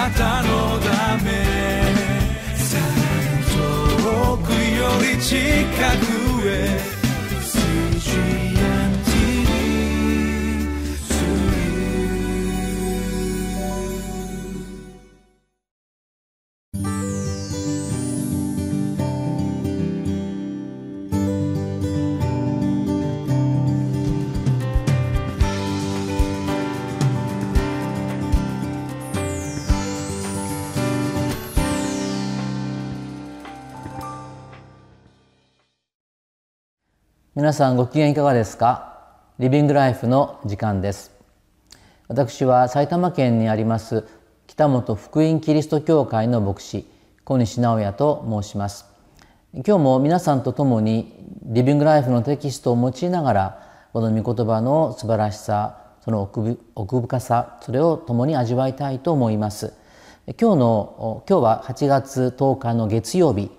なたのため。さらに遠くより近くへ。皆さんご機嫌いかがですか？リビングライフの時間です。私は埼玉県にあります北本福音キリスト教会の牧師小西直也と申します。今日も皆さんと共にリビングライフのテキストを用いながらこの御言葉の素晴らしさその奥深さそれを共に味わいたいと思います。今日の今日は8月10日の月曜日。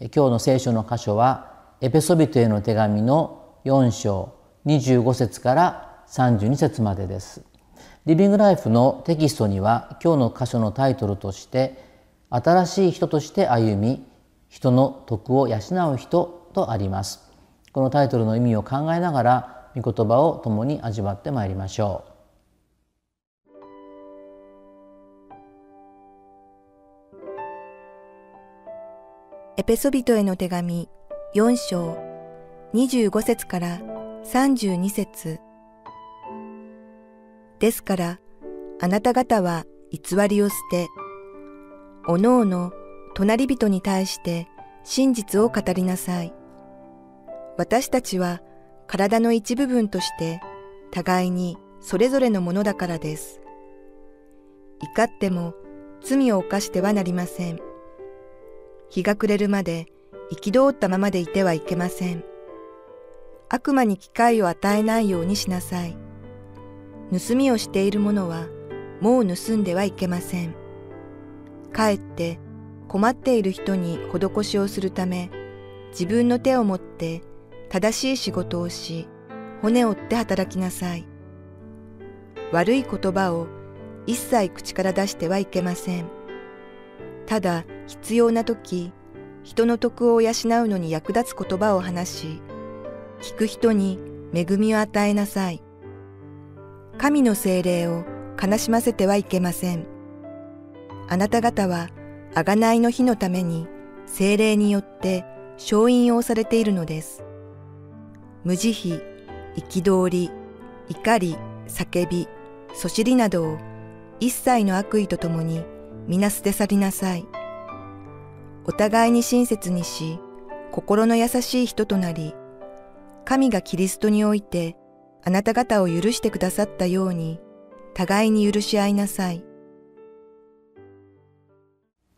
今日の聖書の箇所はエペソビトへの手紙の4章25節から32節までです。リビングライフのテキストには今日の箇所のタイトルとして「新しい人として歩み人の徳を養う人」とあります。このタイトルの意味を考えながら御言葉を共に味わってまいりましょう。エペソビトへの手紙4章25節から32節ですから、あなた方は偽りを捨て、おのおの隣人に対して真実を語りなさい。私たちは体の一部分として互いにそれぞれのものだからです。怒っても罪を犯してはなりません。日が暮れるまで憤ったままでいてはいけません。悪魔に機会を与えないようにしなさい。盗みをしている者はもう盗んではいけません。かえって困っている人に施しをするため、自分の手を持って正しい仕事をし、骨折って働きなさい。悪い言葉を一切口から出してはいけません。ただ必要な時、人の徳を養うのに役立つ言葉を話し、聞く人に恵みを与えなさい。神の精霊を悲しませてはいけません。あなた方は、あがないの日のために、精霊によって勝因をされているのです。無慈悲、憤り、怒り、叫び、そしりなどを一切の悪意とともに皆捨て去りなさい。お互いに親切にし、心の優しい人となり、神がキリストにおいてあなた方を許してくださったように、互いに許し合いなさい。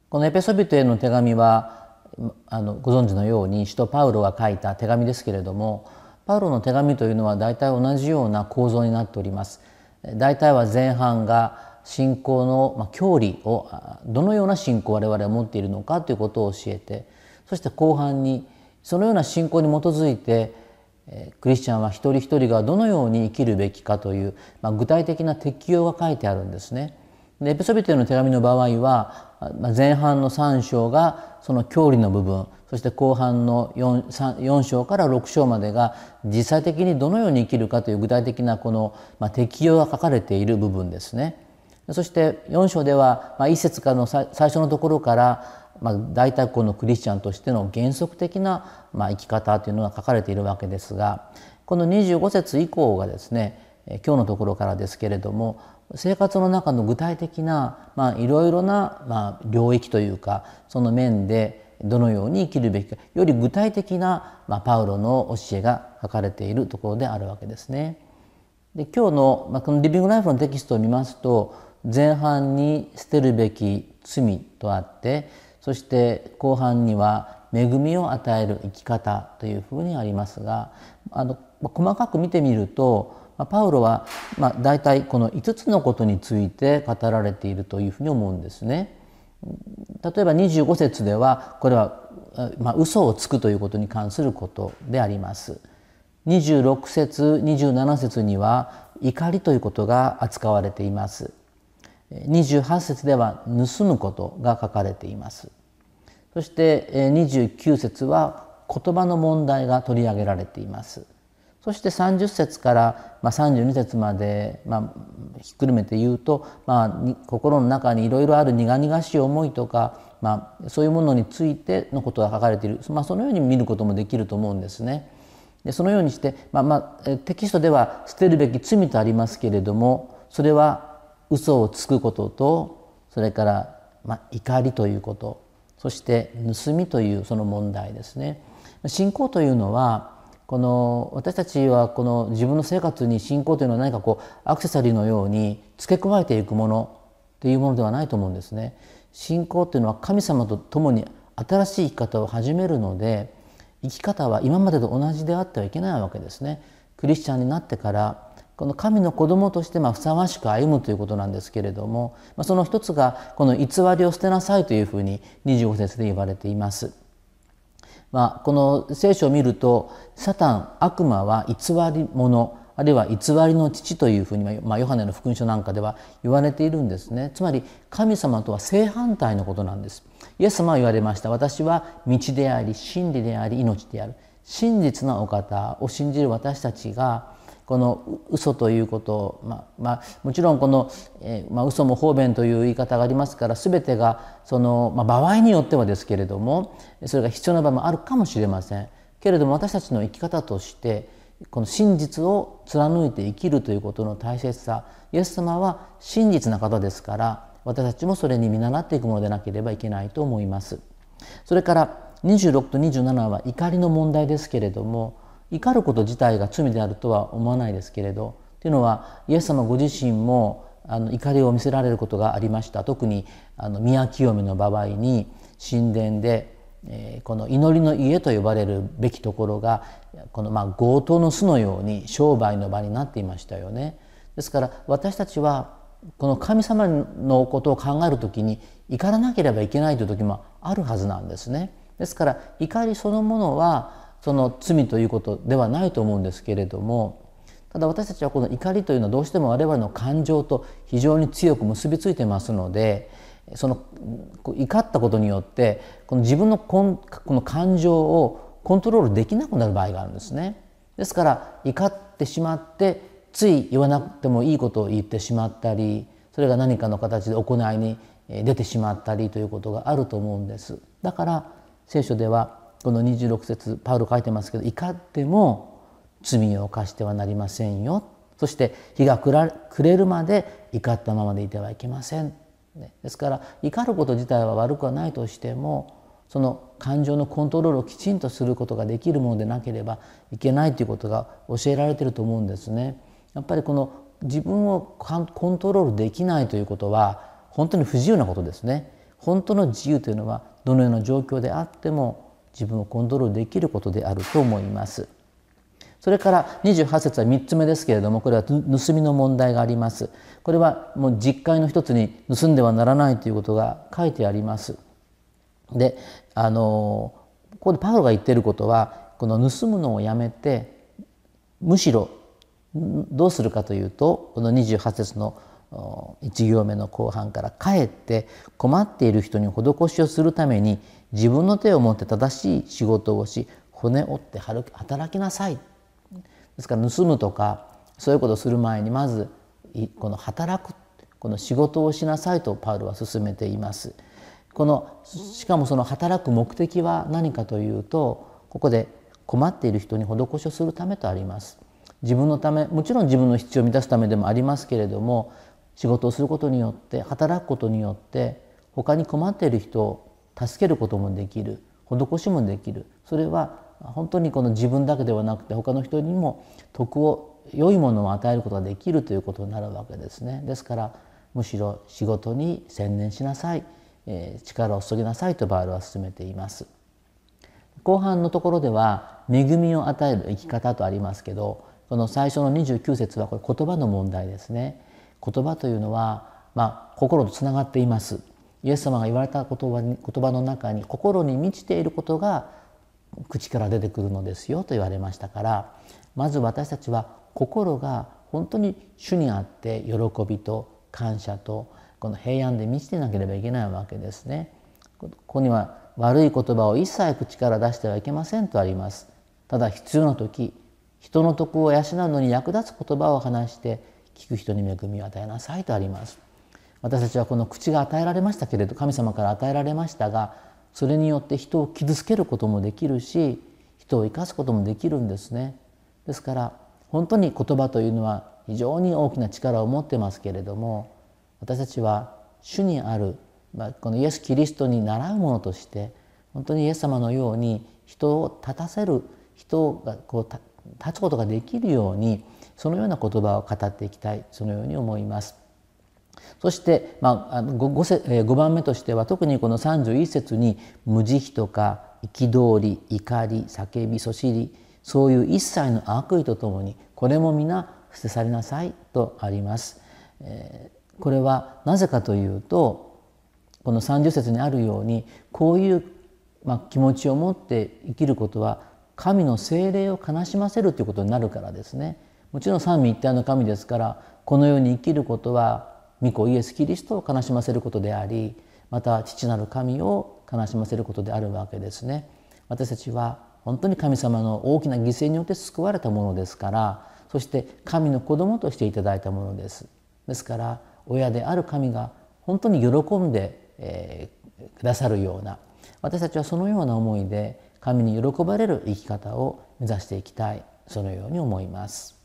このエペソビトへの手紙は、あのご存知のように使徒パウロが書いた手紙ですけれども、パウロの手紙というのは大体同じような構造になっております。大体は前半が信仰の教理をどのような信仰を我々は持っているのかということを教えてそして後半にそのような信仰に基づいてクリスチャンは一人一人がどのように生きるべきかという、ま、具体的な適用が書いてあるんですね。でエペソビテの手紙の場合は前半の3章がその教理の部分そして後半の 4, 4章から6章までが実際的にどのように生きるかという具体的なこの、ま、適用が書かれている部分ですね。そして4章では、まあ、一節からの最初のところから、まあ、大体このクリスチャンとしての原則的な、まあ、生き方というのが書かれているわけですがこの25節以降がですね今日のところからですけれども生活の中の具体的な、いろいろな、まあ、領域というかその面でどのように生きるべきかより具体的な、まあ、パウロの教えが書かれているところであるわけですね。で今日の、まあ、このリビングライフのテキストを見ますと前半に捨てるべき罪とあってそして後半には恵みを与える生き方というふうにありますがあの細かく見てみるとパウロは、まあ、大体この5つのことについて語られているというふうに思うんですね。例えば25節ではこれは、まあ、嘘をつくということに関することであります。26節27節には怒りということが扱われています。28節では盗むことが書かれています。そして29節は言葉の問題が取り上げられています。そして30節から32節まで、まあ、ひっくるめて言うと、まあ、心の中にいろいろある苦々しい思いとか、まあ、そういうものについてのことが書かれている、まあ、そのように見ることもできると思うんですね。でそのようにして、まあまあ、テキストでは捨てるべき罪とありますけれどもそれは嘘をつくこととそれから、まあ、怒りということそして盗みというその問題ですね。信仰というのはこの私たちはこの自分の生活に信仰というのは何かこうアクセサリーのように付け加えていくものっていうものではないと思うんですね。信仰というのは神様と共に新しい生き方を始めるので生き方は今までと同じであってはいけないわけですね。クリスチャンになってからこの神の子供としてまあふさわしく歩むということなんですけれども、ま、その一つがこの偽りを捨てなさいというふうに25節で言われています。まあ、この聖書を見るとサタン悪魔は偽り者あるいは偽りの父というふうに、まあ、ヨハネの福音書なんかでは言われているんですね。つまり神様とは正反対のことなんです。イエス様は言われました。私は道であり真理であり命である。真実なお方を信じる私たちがこの嘘ということを、まあまあ、もちろんこの、えーまあ、嘘も方便という言い方がありますから全てがその、まあ、場合によってはですけれどもそれが必要な場合もあるかもしれませんけれども私たちの生き方としてこの真実を貫いて生きるということの大切さイエス様は真実な方ですから私たちもそれに見習っていくものでなければいけないと思います。それから26と27は怒りの問題ですけれども怒ること自体が罪であるとは思わないですけれどというのはイエス様ご自身もあの怒りを見せられることがありました特にあの宮清めの場合に神殿で、えー、この祈りの家と呼ばれるべきところがこのまあ強盗の巣のように商売の場になっていましたよね。ですから私たちはこの神様のことを考える時に怒らなければいけないという時もあるはずなんですね。ですから怒りそのものはその罪ということではないと思うんですけれどもただ私たちはこの怒りというのはどうしても我々の感情と非常に強く結びついてますのでその怒ったことによってこの自分のこの感情をコントロールできなくなる場合があるんですね。ですから怒ってしまってつい言わなくてもいいことを言ってしまったりそれが何かの形で行いに出てしまったりということがあると思うんです。だから聖書ではこの26節パウロ書いてますけど怒っても罪を犯してはなりませんよそして日が暮れるまで怒ったままでいてはいけません。ですから怒ること自体は悪くはないとしてもその感情のコントロールをきちんとすることができるものでなければいけないということが教えられていると思うんですね。やっぱりこの自分をコントロールできないということは本当に不自由なことですね。本当の自由というのはどのような状況であっても自分をコントロールできることであると思います。それから28節は3つ目ですけれどもこれは盗みの問題があります。これはもう実会の一つに盗んではならないということが書いてあります。であのここでパウロが言っていることはこの盗むのをやめてむしろどうするかというとこの28節の1行目の後半からかえって困っている人に施しをするために自分の手を持って正しい仕事をし骨折って働きなさいですから盗むとかそういうことをする前にまずこの働くこの仕事をしなさいとパウロは進めています。このしかもその働く目的は何かというとここで困っている人に施しをするためとあります。自分のためもちろん自分の必要を満たすためでもありますけれども仕事をすることによって働くことによって他に困っている人を助けることもできる施しもできるそれは本当にこの自分だけではなくて他の人にも徳を良いものを与えることができるということになるわけですね。ですからむしろ仕事に専念しなさい、え、力を注ぎなさいとバールは進めています。後半のところでは恵みを与える生き方とありますけどこの最初の29節はこれ言葉の問題ですね。言葉というのは、まあ、心とつながっていますイエス様が言われた言葉に言葉の中に心に満ちていることが口から出てくるのですよと言われましたからまず私たちは心が本当に主にあって喜びと感謝とこの平安で満ちてなければいけないわけですね。ここには悪い言葉を一切口から出してはいけませんとあります。ただ必要な時人の徳を養うのに役立つ言葉を話して聞く人に恵みを与えなさいとあります。私たちはこの口が与えられましたけれど神様から与えられましたがそれによって人を傷つけることもできるし人を生かすこともできるんですね。ですから本当に言葉というのは非常に大きな力を持ってますけれども私たちは主にある、まあ、このイエス・キリストに倣うものとして本当にイエス様のように人を立たせる人がこう立つことができるようにそのような言葉を語っていきたいそのように思います。そして、まあ、5, 5番目としては特にこの31節に「無慈悲とか憤り怒り叫びそしりそういう一切の悪意とともにこれも皆捨て去りなさい」とあります。えー、これはなぜかというとこの30節にあるようにこういう、まあ、気持ちを持って生きることは神の精霊を悲しませるということになるからですね。もちろん三位一体の神ですからこのように生きることは御子イエス・キリストを悲しませることでありまた父なる神を悲しませることであるわけですね。私たちは本当に神様の大きな犠牲によって救われたものですからそして神の子供としていただいたものです。ですから親である神が本当に喜んで、えー、くださるような私たちはそのような思いで神に喜ばれる生き方を目指していきたいそのように思います。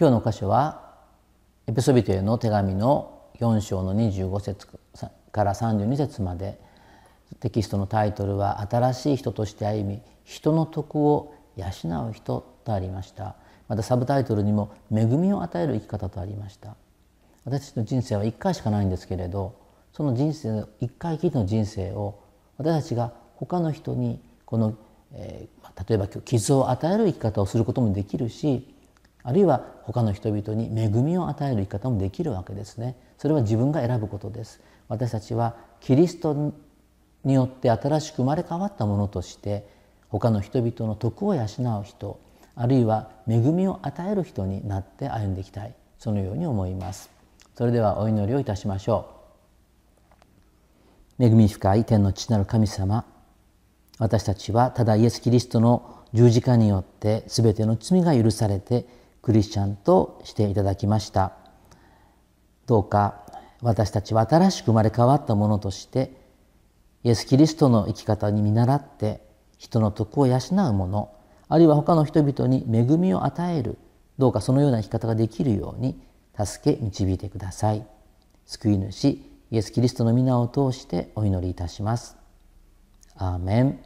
今日の箇所はエペソビトへの手紙の4章の25節から32節までテキストのタイトルは「新しい人として歩み人の徳を養う人」とありました。またサブタイトルにも「恵みを与える生き方」とありました。私たちの人生は1回しかないんですけれどその人生の1回きりの人生を私たちが他の人にこの、えー、例えば傷を与える生き方をすることもできるしあるいは他の人々に恵みを与える生き方もできるわけですね。それは自分が選ぶことです。私たちはキリストによって新しく生まれ変わったものとして他の人々の徳を養う人あるいは恵みを与える人になって歩んでいきたい。そのように思います。それではお祈りをいたしましょう。恵み深い天の父なる神様私たちはただイエス・キリストの十字架によって全ての罪が許されてクリスチャンとしていただきました。どうか私たちは新しく生まれ変わったものとしてイエス・キリストの生き方に見習って人の徳を養うものあるいは他の人々に恵みを与えるどうかそのような生き方ができるように助け導いてください。救い主イエス・キリストの皆を通してお祈りいたします。アーメン。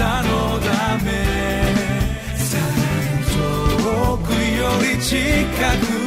たのだめ。遠くより近く